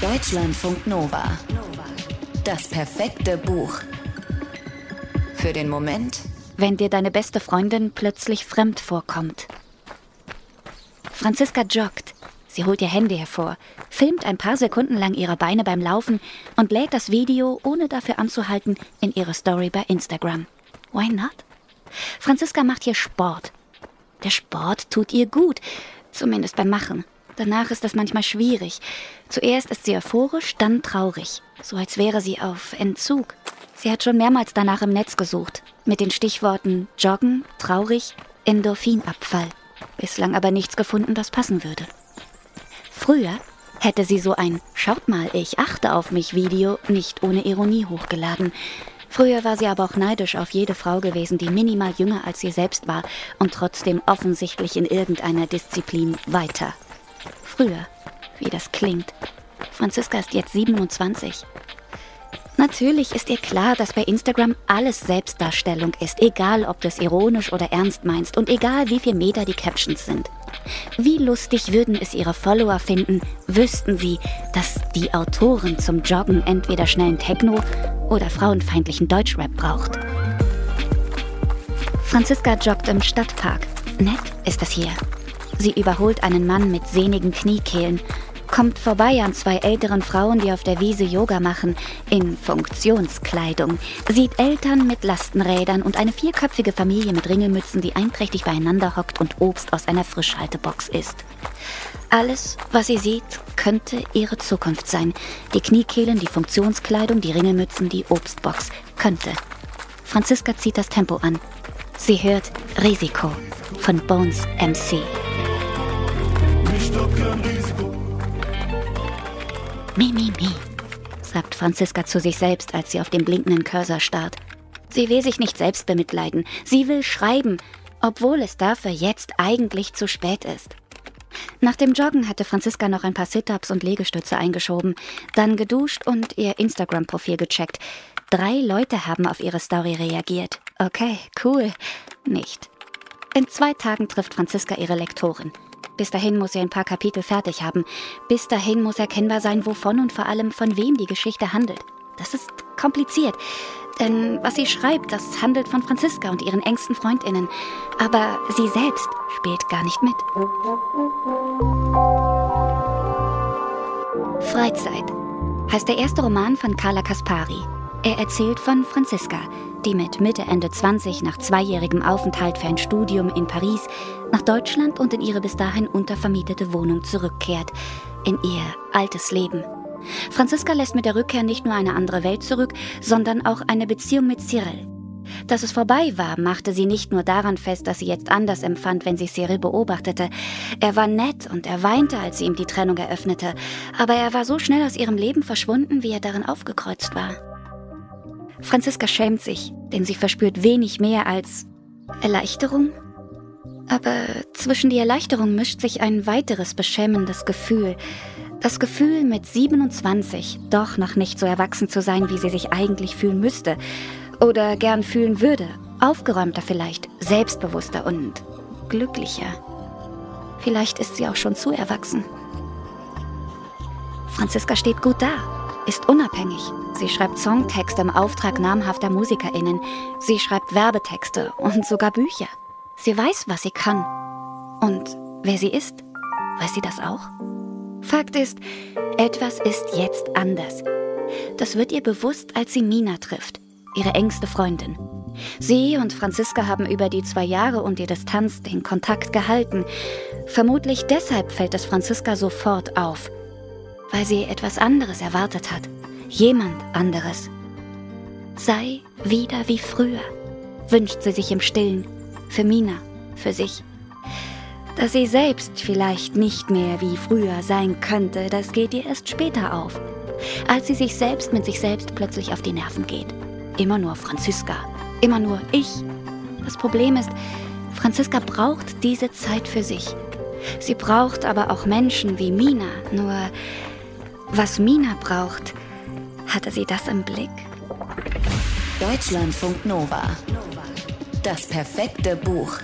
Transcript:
Deutschlandfunk Nova. Das perfekte Buch. Für den Moment, wenn dir deine beste Freundin plötzlich fremd vorkommt. Franziska joggt. Sie holt ihr Handy hervor, filmt ein paar Sekunden lang ihre Beine beim Laufen und lädt das Video, ohne dafür anzuhalten, in ihre Story bei Instagram. Why not? Franziska macht hier Sport. Der Sport tut ihr gut, zumindest beim Machen. Danach ist das manchmal schwierig. Zuerst ist sie euphorisch, dann traurig, so als wäre sie auf Entzug. Sie hat schon mehrmals danach im Netz gesucht, mit den Stichworten Joggen, traurig, Endorphinabfall. Bislang aber nichts gefunden, das passen würde. Früher hätte sie so ein Schaut mal, ich achte auf mich Video nicht ohne Ironie hochgeladen. Früher war sie aber auch neidisch auf jede Frau gewesen, die minimal jünger als sie selbst war und trotzdem offensichtlich in irgendeiner Disziplin weiter. Früher, wie das klingt. Franziska ist jetzt 27. Natürlich ist ihr klar, dass bei Instagram alles Selbstdarstellung ist, egal ob du es ironisch oder ernst meinst und egal wie viel Meter die Captions sind. Wie lustig würden es ihre Follower finden, wüssten sie, dass die Autorin zum Joggen entweder schnellen Techno oder frauenfeindlichen Deutschrap braucht. Franziska joggt im Stadtpark. Nett ist das hier. Sie überholt einen Mann mit sehnigen Kniekehlen kommt vorbei an zwei älteren Frauen, die auf der Wiese Yoga machen, in Funktionskleidung, sieht Eltern mit Lastenrädern und eine vierköpfige Familie mit Ringelmützen, die einträchtig beieinander hockt und Obst aus einer Frischhaltebox isst. Alles, was sie sieht, könnte ihre Zukunft sein. Die Kniekehlen, die Funktionskleidung, die Ringelmützen, die Obstbox. Könnte. Franziska zieht das Tempo an. Sie hört Risiko von Bones MC. Mi, mi, mi, sagt Franziska zu sich selbst, als sie auf den blinkenden Cursor starrt. Sie will sich nicht selbst bemitleiden. Sie will schreiben, obwohl es dafür jetzt eigentlich zu spät ist. Nach dem Joggen hatte Franziska noch ein paar Sit-ups und Legestütze eingeschoben, dann geduscht und ihr Instagram-Profil gecheckt. Drei Leute haben auf ihre Story reagiert. Okay, cool. Nicht. In zwei Tagen trifft Franziska ihre Lektorin. Bis dahin muss er ein paar Kapitel fertig haben. Bis dahin muss erkennbar sein, wovon und vor allem von wem die Geschichte handelt. Das ist kompliziert. Denn was sie schreibt, das handelt von Franziska und ihren engsten Freundinnen. Aber sie selbst spielt gar nicht mit. Freizeit heißt der erste Roman von Carla Kaspari. Er erzählt von Franziska, die mit Mitte, Ende 20 nach zweijährigem Aufenthalt für ein Studium in Paris nach Deutschland und in ihre bis dahin untervermietete Wohnung zurückkehrt, in ihr altes Leben. Franziska lässt mit der Rückkehr nicht nur eine andere Welt zurück, sondern auch eine Beziehung mit Cyril. Dass es vorbei war, machte sie nicht nur daran fest, dass sie jetzt anders empfand, wenn sie Cyril beobachtete. Er war nett und er weinte, als sie ihm die Trennung eröffnete, aber er war so schnell aus ihrem Leben verschwunden, wie er darin aufgekreuzt war. Franziska schämt sich, denn sie verspürt wenig mehr als Erleichterung. Aber zwischen die Erleichterung mischt sich ein weiteres beschämendes Gefühl. Das Gefühl, mit 27 doch noch nicht so erwachsen zu sein, wie sie sich eigentlich fühlen müsste. Oder gern fühlen würde. Aufgeräumter vielleicht, selbstbewusster und glücklicher. Vielleicht ist sie auch schon zu erwachsen. Franziska steht gut da, ist unabhängig. Sie schreibt Songtexte im Auftrag namhafter MusikerInnen. Sie schreibt Werbetexte und sogar Bücher. Sie weiß, was sie kann. Und wer sie ist, weiß sie das auch? Fakt ist, etwas ist jetzt anders. Das wird ihr bewusst, als sie Mina trifft, ihre engste Freundin. Sie und Franziska haben über die zwei Jahre und die Distanz den Kontakt gehalten. Vermutlich deshalb fällt es Franziska sofort auf – weil sie etwas anderes erwartet hat. Jemand anderes. Sei wieder wie früher, wünscht sie sich im Stillen. Für Mina, für sich. Dass sie selbst vielleicht nicht mehr wie früher sein könnte, das geht ihr erst später auf. Als sie sich selbst mit sich selbst plötzlich auf die Nerven geht. Immer nur Franziska, immer nur ich. Das Problem ist, Franziska braucht diese Zeit für sich. Sie braucht aber auch Menschen wie Mina, nur was Mina braucht, hatte sie das im Blick? Deutschlandfunk Nova. Das perfekte Buch.